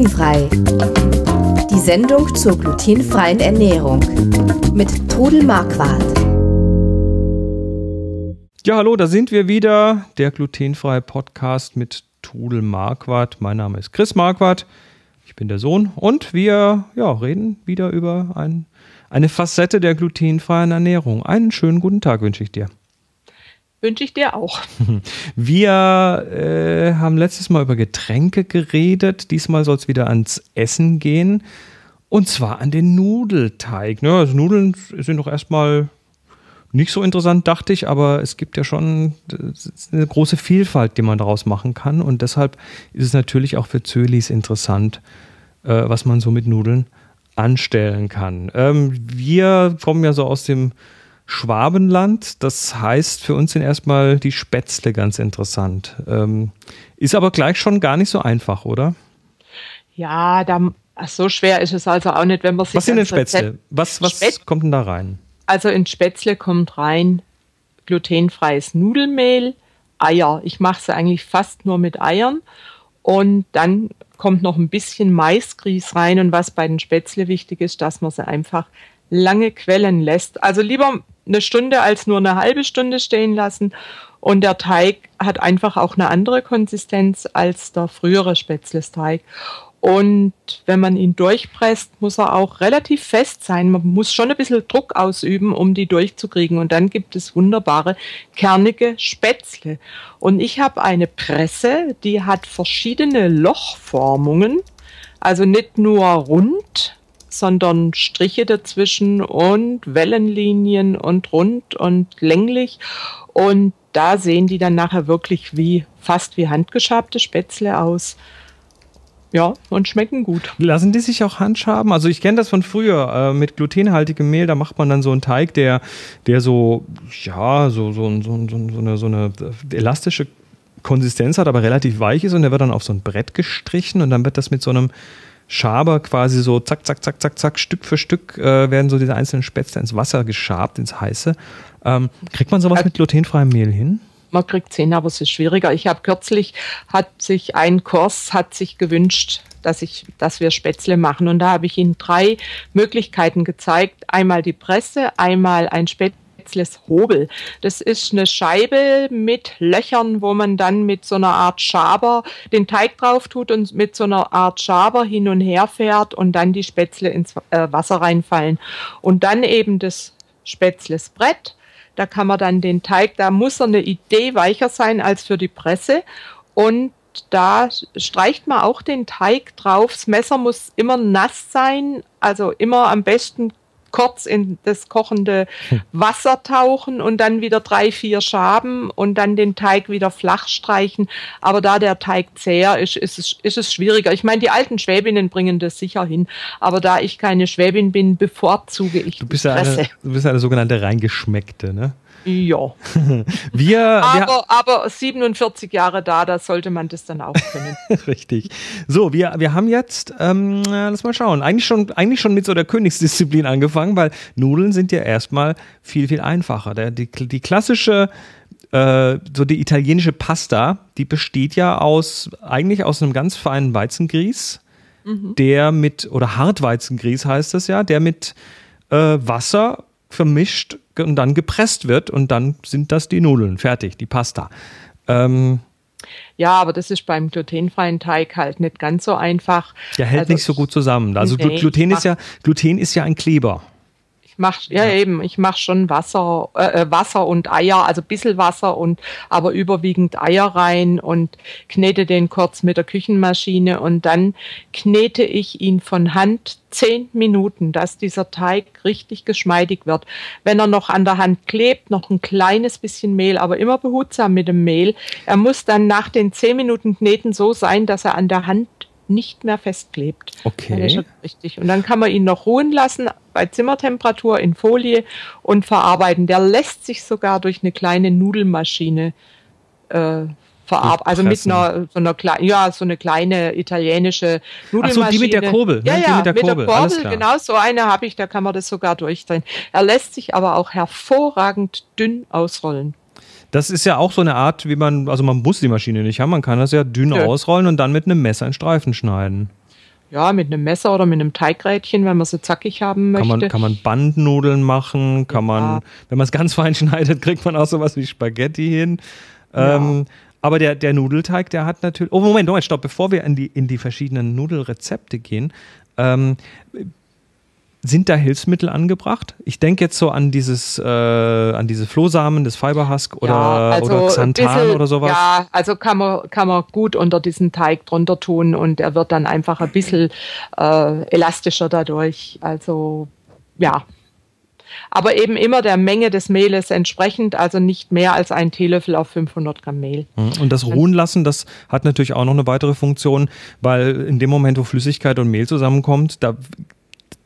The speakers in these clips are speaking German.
Glutenfrei. Die Sendung zur glutenfreien Ernährung mit Trudel Marquardt. Ja, hallo, da sind wir wieder. Der glutenfreie Podcast mit Trudel Marquardt. Mein Name ist Chris Marquardt. Ich bin der Sohn und wir ja, reden wieder über ein, eine Facette der glutenfreien Ernährung. Einen schönen guten Tag wünsche ich dir. Wünsche ich dir auch. Wir äh, haben letztes Mal über Getränke geredet. Diesmal soll es wieder ans Essen gehen. Und zwar an den Nudelteig. Ne? Also Nudeln sind doch erstmal nicht so interessant, dachte ich, aber es gibt ja schon eine große Vielfalt, die man daraus machen kann. Und deshalb ist es natürlich auch für Zölis interessant, äh, was man so mit Nudeln anstellen kann. Ähm, wir kommen ja so aus dem Schwabenland. Das heißt, für uns sind erstmal die Spätzle ganz interessant. Ähm, ist aber gleich schon gar nicht so einfach, oder? Ja, da, so schwer ist es also auch nicht, wenn man sich. Was sind denn Spätzle? Was, was Spät kommt denn da rein? Also in Spätzle kommt rein glutenfreies Nudelmehl, Eier. Ich mache sie eigentlich fast nur mit Eiern. Und dann kommt noch ein bisschen Maisgrieß rein. Und was bei den Spätzle wichtig ist, dass man sie einfach lange quellen lässt. Also lieber eine Stunde als nur eine halbe Stunde stehen lassen. Und der Teig hat einfach auch eine andere Konsistenz als der frühere Spätzlesteig. Und wenn man ihn durchpresst, muss er auch relativ fest sein. Man muss schon ein bisschen Druck ausüben, um die durchzukriegen. Und dann gibt es wunderbare, kernige Spätzle. Und ich habe eine Presse, die hat verschiedene Lochformungen. Also nicht nur rund, sondern Striche dazwischen und Wellenlinien und rund und länglich. Und da sehen die dann nachher wirklich wie fast wie handgeschabte Spätzle aus. Ja, und schmecken gut. Lassen die sich auch handschaben? Also ich kenne das von früher äh, mit glutenhaltigem Mehl, da macht man dann so einen Teig, der, der so, ja, so, so, so, so, so, eine, so eine elastische Konsistenz hat, aber relativ weich ist und der wird dann auf so ein Brett gestrichen und dann wird das mit so einem Schaber quasi so zack, zack, zack, zack, zack, Stück für Stück äh, werden so diese einzelnen Spätzle ins Wasser geschabt, ins Heiße. Ähm, kriegt man sowas mit glutenfreiem Mehl hin? Man kriegt es hin, aber es ist schwieriger. Ich habe kürzlich, hat sich ein Kurs, hat sich gewünscht, dass, ich, dass wir Spätzle machen. Und da habe ich Ihnen drei Möglichkeiten gezeigt. Einmal die Presse, einmal ein Spätzle Spätzles Hobel. Das ist eine Scheibe mit Löchern, wo man dann mit so einer Art Schaber den Teig drauf tut und mit so einer Art Schaber hin und her fährt und dann die Spätzle ins äh, Wasser reinfallen. Und dann eben das Spätzles Brett. Da kann man dann den Teig, da muss er eine Idee weicher sein als für die Presse. Und da streicht man auch den Teig drauf. Das Messer muss immer nass sein, also immer am besten kurz in das kochende Wasser tauchen und dann wieder drei, vier Schaben und dann den Teig wieder flach streichen. Aber da der Teig zäher ist, ist es, ist es schwieriger. Ich meine, die alten Schwäbinnen bringen das sicher hin, aber da ich keine Schwäbin bin, bevorzuge ich du bist ja eine, Du bist eine sogenannte reingeschmeckte, ne? Ja. wir, aber, wir, aber 47 Jahre da, da sollte man das dann auch können. Richtig. So, wir, wir haben jetzt, ähm, lass mal schauen, eigentlich schon, eigentlich schon mit so der Königsdisziplin angefangen, weil Nudeln sind ja erstmal viel, viel einfacher. Der, die, die klassische äh, so die italienische Pasta, die besteht ja aus eigentlich aus einem ganz feinen Weizengrieß, mhm. der mit oder Hartweizengrieß heißt das ja, der mit äh, Wasser vermischt und dann gepresst wird und dann sind das die Nudeln. Fertig, die Pasta. Ähm, ja, aber das ist beim glutenfreien Teig halt nicht ganz so einfach. Der hält also, nicht so gut zusammen. Also nee, Gluten ist ja Gluten ist ja ein Kleber mach ja, ja, eben, ich mache schon Wasser, äh, äh, Wasser und Eier, also ein bisschen Wasser und aber überwiegend Eier rein und knete den kurz mit der Küchenmaschine und dann knete ich ihn von Hand zehn Minuten, dass dieser Teig richtig geschmeidig wird. Wenn er noch an der Hand klebt, noch ein kleines bisschen Mehl, aber immer behutsam mit dem Mehl. Er muss dann nach den zehn Minuten Kneten so sein, dass er an der Hand nicht mehr festklebt. Okay. richtig. Und dann kann man ihn noch ruhen lassen bei Zimmertemperatur in Folie und verarbeiten. Der lässt sich sogar durch eine kleine Nudelmaschine äh, verarbeiten. Also mit einer so einer kleinen, ja, so eine kleine italienische Nudelmaschine. Ach so, die mit der Kurbel. Ja, ne? ja, mit der Kurbel. Mit der Kurbel genau so eine habe ich, da kann man das sogar durchdrehen. Er lässt sich aber auch hervorragend dünn ausrollen. Das ist ja auch so eine Art, wie man, also man muss die Maschine nicht haben, man kann das ja dünn ja. ausrollen und dann mit einem Messer in Streifen schneiden. ja, mit einem Messer oder mit einem Teigrädchen, wenn man sie zackig haben möchte. Kann man, kann man Bandnudeln machen, kann ja. man, wenn man es ganz fein schneidet, kriegt man auch sowas wie Spaghetti hin. Ja. Ähm, aber der, der Nudelteig, der hat natürlich. Oh, Moment, Moment, stopp, bevor wir in die, in die verschiedenen Nudelrezepte gehen. Ähm, sind da Hilfsmittel angebracht? Ich denke jetzt so an dieses, äh, an diese Flohsamen des Fiberhusk oder, ja, also oder Xanthan bisschen, oder sowas. Ja, also kann man, kann man gut unter diesen Teig drunter tun und er wird dann einfach ein bisschen äh, elastischer dadurch. Also ja. Aber eben immer der Menge des Mehles entsprechend, also nicht mehr als ein Teelöffel auf 500 Gramm Mehl. Mhm. Und das Ruhen lassen, das hat natürlich auch noch eine weitere Funktion, weil in dem Moment, wo Flüssigkeit und Mehl zusammenkommt, da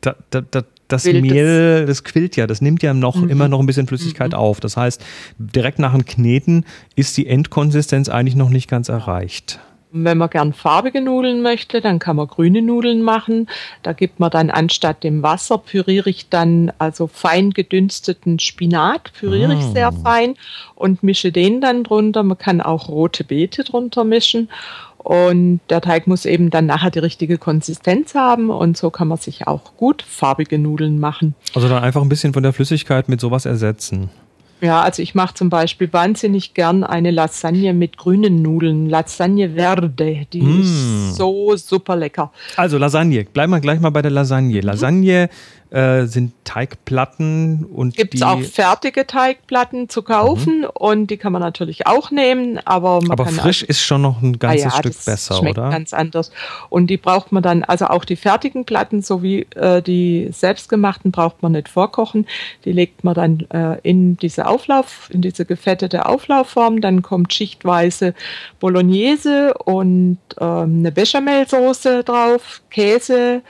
da, da, da, das Wild Mehl, das quillt ja, das nimmt ja noch mhm. immer noch ein bisschen Flüssigkeit mhm. auf. Das heißt, direkt nach dem Kneten ist die Endkonsistenz eigentlich noch nicht ganz erreicht. Wenn man gern farbige Nudeln möchte, dann kann man grüne Nudeln machen. Da gibt man dann anstatt dem Wasser püriere ich dann also fein gedünsteten Spinat, püriere ich sehr ah. fein und mische den dann drunter. Man kann auch rote Beete drunter mischen und der Teig muss eben dann nachher die richtige Konsistenz haben und so kann man sich auch gut farbige Nudeln machen. Also dann einfach ein bisschen von der Flüssigkeit mit sowas ersetzen. Ja, also ich mache zum Beispiel wahnsinnig gern eine Lasagne mit grünen Nudeln. Lasagne Verde, die mm. ist so super lecker. Also Lasagne, bleiben wir gleich mal bei der Lasagne. Lasagne äh, sind Teigplatten und gibt es auch fertige Teigplatten zu kaufen mhm. und die kann man natürlich auch nehmen, aber man aber frisch ist schon noch ein ganzes ah ja, Stück besser, schmeckt oder? Ganz anders und die braucht man dann also auch die fertigen Platten sowie äh, die selbstgemachten braucht man nicht vorkochen, die legt man dann äh, in diese Auflauf in diese gefettete Auflaufform, dann kommt schichtweise Bolognese und ähm, eine Bechamelsoße drauf, Käse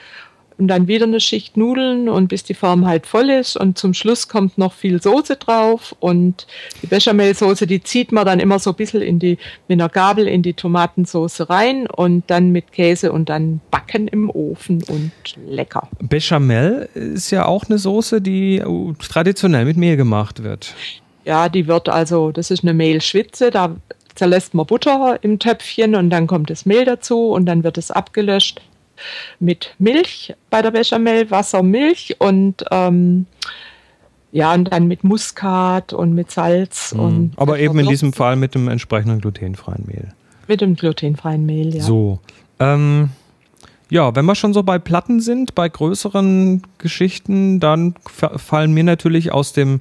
und dann wieder eine Schicht Nudeln und bis die Form halt voll ist und zum Schluss kommt noch viel Soße drauf und die Bechamelsoße, die zieht man dann immer so ein bisschen in die, mit einer Gabel in die Tomatensoße rein und dann mit Käse und dann backen im Ofen und lecker. Bechamel ist ja auch eine Soße, die traditionell mit Mehl gemacht wird. Ja, die wird also, das ist eine Mehlschwitze, da zerlässt man Butter im Töpfchen und dann kommt das Mehl dazu und dann wird es abgelöscht mit Milch bei der Bechamel, Wasser, Milch und ähm, ja, und dann mit Muskat und mit Salz. Mhm. Und Aber eben in diesem Fall mit dem entsprechenden glutenfreien Mehl. Mit dem glutenfreien Mehl, ja. So. Ähm, ja, wenn wir schon so bei Platten sind, bei größeren Geschichten, dann fallen mir natürlich aus dem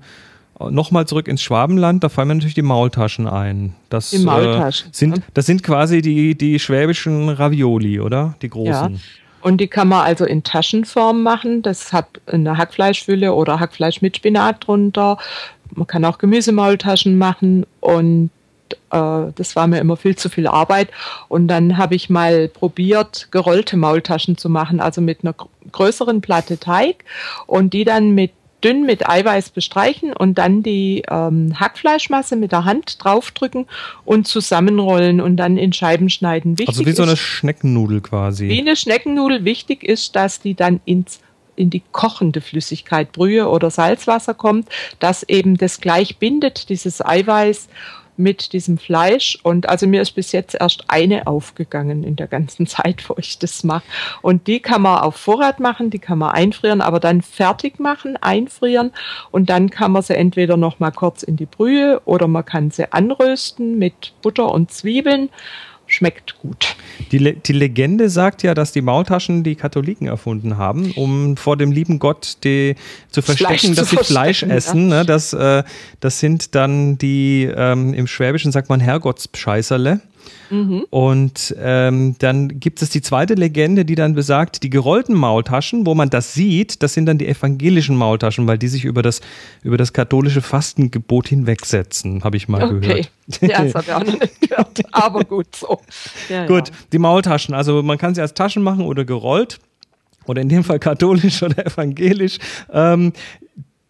nochmal zurück ins Schwabenland, da fallen mir natürlich die Maultaschen ein. Das, die Maultaschen. Äh, sind, das sind quasi die, die schwäbischen Ravioli, oder? Die großen. Ja. Und die kann man also in Taschenform machen. Das hat eine Hackfleischfülle oder Hackfleisch mit Spinat drunter. Man kann auch Gemüsemaultaschen machen und äh, das war mir immer viel zu viel Arbeit. Und dann habe ich mal probiert, gerollte Maultaschen zu machen, also mit einer größeren Platte Teig und die dann mit dünn mit Eiweiß bestreichen und dann die ähm, Hackfleischmasse mit der Hand draufdrücken und zusammenrollen und dann in Scheiben schneiden. Wichtig also wie so eine Schneckennudel quasi. Wie eine Schneckennudel. Wichtig ist, dass die dann ins in die kochende Flüssigkeit, Brühe oder Salzwasser kommt, dass eben das gleich bindet, dieses Eiweiß mit diesem Fleisch. Und also mir ist bis jetzt erst eine aufgegangen in der ganzen Zeit, wo ich das mache. Und die kann man auf Vorrat machen, die kann man einfrieren, aber dann fertig machen, einfrieren und dann kann man sie entweder noch mal kurz in die Brühe oder man kann sie anrösten mit Butter und Zwiebeln schmeckt gut. Die, Le die Legende sagt ja, dass die Maultaschen die Katholiken erfunden haben, um vor dem lieben Gott die, zu verstecken, dass sie Fleisch essen. Ja. Ne? Das, äh, das sind dann die, ähm, im Schwäbischen sagt man Herrgottsscheißerle. Mhm. Und ähm, dann gibt es die zweite Legende, die dann besagt, die gerollten Maultaschen, wo man das sieht, das sind dann die evangelischen Maultaschen, weil die sich über das, über das katholische Fastengebot hinwegsetzen, habe ich mal okay. gehört. Ja, das habe ich auch noch nicht gehört, aber gut so. Ja, gut, ja. die Maultaschen, also man kann sie als Taschen machen oder gerollt oder in dem Fall katholisch oder evangelisch. Ähm,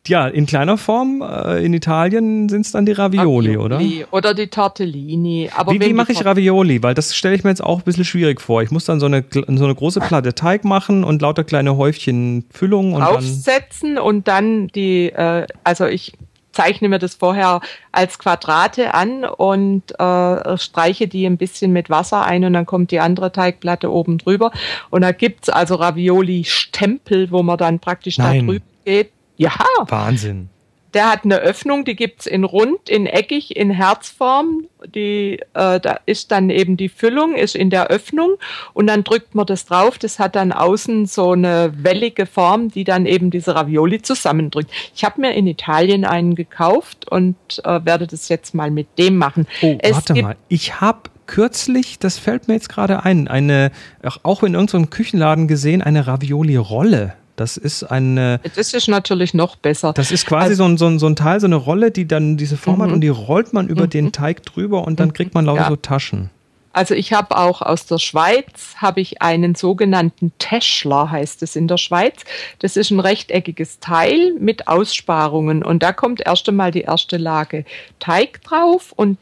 ja, in kleiner Form, äh, in Italien sind es dann die Ravioli, Ravioli, oder? Oder die Tortellini. Aber wie wie mache ich Ravioli? Weil das stelle ich mir jetzt auch ein bisschen schwierig vor. Ich muss dann so eine, so eine große Platte Teig machen und lauter kleine Häufchen Füllung und Aufsetzen dann und dann die, äh, also ich zeichne mir das vorher als Quadrate an und äh, streiche die ein bisschen mit Wasser ein und dann kommt die andere Teigplatte oben drüber. Und da gibt's also Ravioli-Stempel, wo man dann praktisch Nein. da drüber geht. Ja, Wahnsinn. der hat eine Öffnung, die gibt's in rund, in eckig, in Herzform. Die, äh, da ist dann eben die Füllung, ist in der Öffnung und dann drückt man das drauf. Das hat dann außen so eine wellige Form, die dann eben diese Ravioli zusammendrückt. Ich habe mir in Italien einen gekauft und äh, werde das jetzt mal mit dem machen. Oh, Es warte gibt- mal. Ich habe kürzlich, das fällt mir jetzt gerade ein, eine, auch- auch in irgendeinem Küchenladen gesehen, eine Ravioli-Rolle. Das ist eine, Das ist natürlich noch besser. das ist quasi Also- so, ein, so, ein, so ein Teil, so eine Rolle, die dann diese Form hat Mhm. und die rollt man über den Teig drüber und dann kriegt man lauter Ja. so Taschen. Also ich habe auch aus der Schweiz habe ich einen sogenannten Täschler heißt es in der Schweiz. Das ist ein rechteckiges Teil mit Aussparungen und da kommt erst einmal die erste Lage Teig drauf und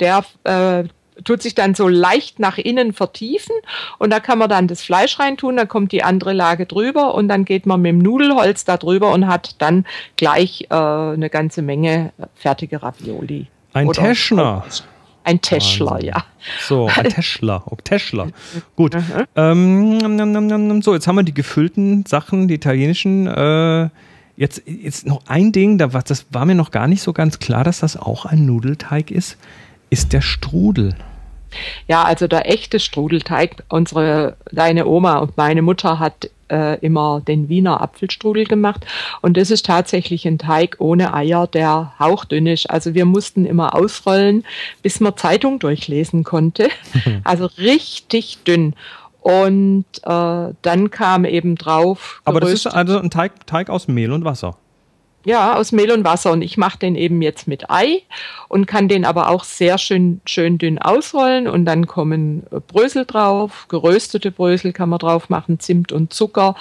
der äh, tut sich dann so leicht nach innen vertiefen und da kann man dann das Fleisch reintun, dann kommt die andere Lage drüber und dann geht man mit dem Nudelholz da drüber und hat dann gleich äh, eine ganze Menge fertige Ravioli. Ein Oder- Täschner. Ein Wahnsinn. ja. So, ein Täschler. Oh, Täschler. Gut. Mhm. Ähm, so, jetzt haben wir die gefüllten Sachen, die italienischen. Äh, jetzt, jetzt noch ein Ding, da war, das war mir noch gar nicht so ganz klar, dass das auch ein Nudelteig ist, ist der Strudel. Ja, also der echte Strudelteig, unsere, deine Oma und meine Mutter hat äh, immer den Wiener Apfelstrudel gemacht und das ist tatsächlich ein Teig ohne Eier, der hauchdünn ist. Also wir mussten immer ausrollen, bis man Zeitung durchlesen konnte. Also richtig dünn. Und äh, dann kam eben drauf. Aber das ist also ein Teig, Teig aus Mehl und Wasser. Ja, aus Mehl und Wasser. Und ich mache den eben jetzt mit Ei und kann den aber auch sehr schön, schön dünn ausrollen. Und dann kommen äh, Brösel drauf, geröstete Brösel kann man drauf machen, Zimt und Zucker,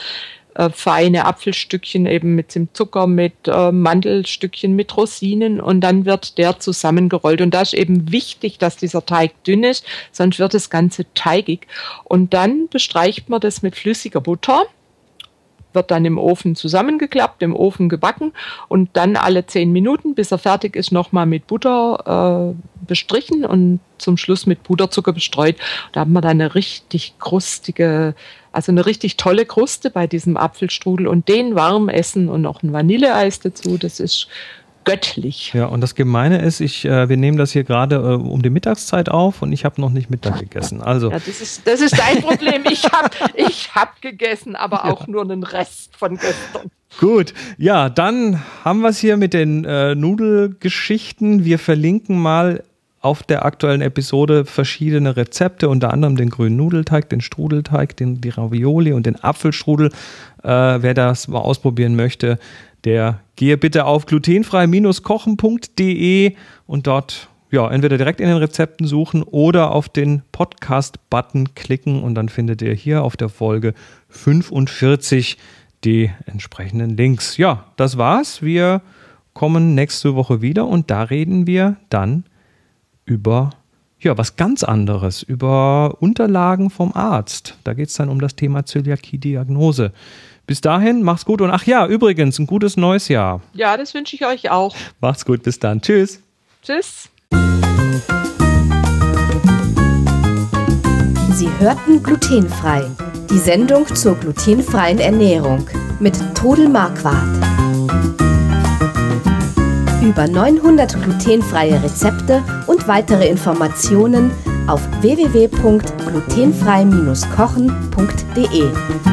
äh, feine Apfelstückchen eben mit Zimtzucker, mit äh, Mandelstückchen, mit Rosinen. Und dann wird der zusammengerollt. Und da ist eben wichtig, dass dieser Teig dünn ist, sonst wird das Ganze teigig. Und dann bestreicht man das mit flüssiger Butter wird dann im Ofen zusammengeklappt, im Ofen gebacken und dann alle zehn Minuten, bis er fertig ist, nochmal mit Butter äh, bestrichen und zum Schluss mit Puderzucker bestreut. Da haben wir dann eine richtig krustige, also eine richtig tolle Kruste bei diesem Apfelstrudel und den warm essen und noch ein Vanilleeis dazu. Das ist göttlich. Ja, und das Gemeine ist, ich, äh, wir nehmen das hier gerade äh, um die Mittagszeit auf und ich habe noch nicht Mittag gegessen. Also, Ja, das ist, das ist dein Problem. Ich habe ich hab gegessen, aber auch nur einen Rest von gestern. Gut, ja, dann haben wir es hier mit den äh, Nudelgeschichten. Wir verlinken mal auf der aktuellen Episode verschiedene Rezepte, unter anderem den grünen Nudelteig, den Strudelteig, den, die Ravioli und den Apfelstrudel. Äh, wer das mal ausprobieren möchte, der gehe bitte auf glutenfrei-kochen.de und dort ja, entweder direkt in den Rezepten suchen oder auf den Podcast-Button klicken und dann findet ihr hier auf der Folge 45 die entsprechenden Links. Ja, das war's. Wir kommen nächste Woche wieder und da reden wir dann über ja, was ganz anderes, über Unterlagen vom Arzt. Da geht es dann um das Thema Zöliakie-Diagnose. Bis dahin, mach's gut und ach ja, übrigens, ein gutes neues Jahr. Ja, das wünsche ich euch auch. Macht's gut, bis dann. Tschüss. Tschüss. Sie hörten glutenfrei. Die Sendung zur glutenfreien Ernährung mit Todel Marquardt. Über 900 glutenfreie Rezepte weitere Informationen auf www.glutenfrei-kochen.de.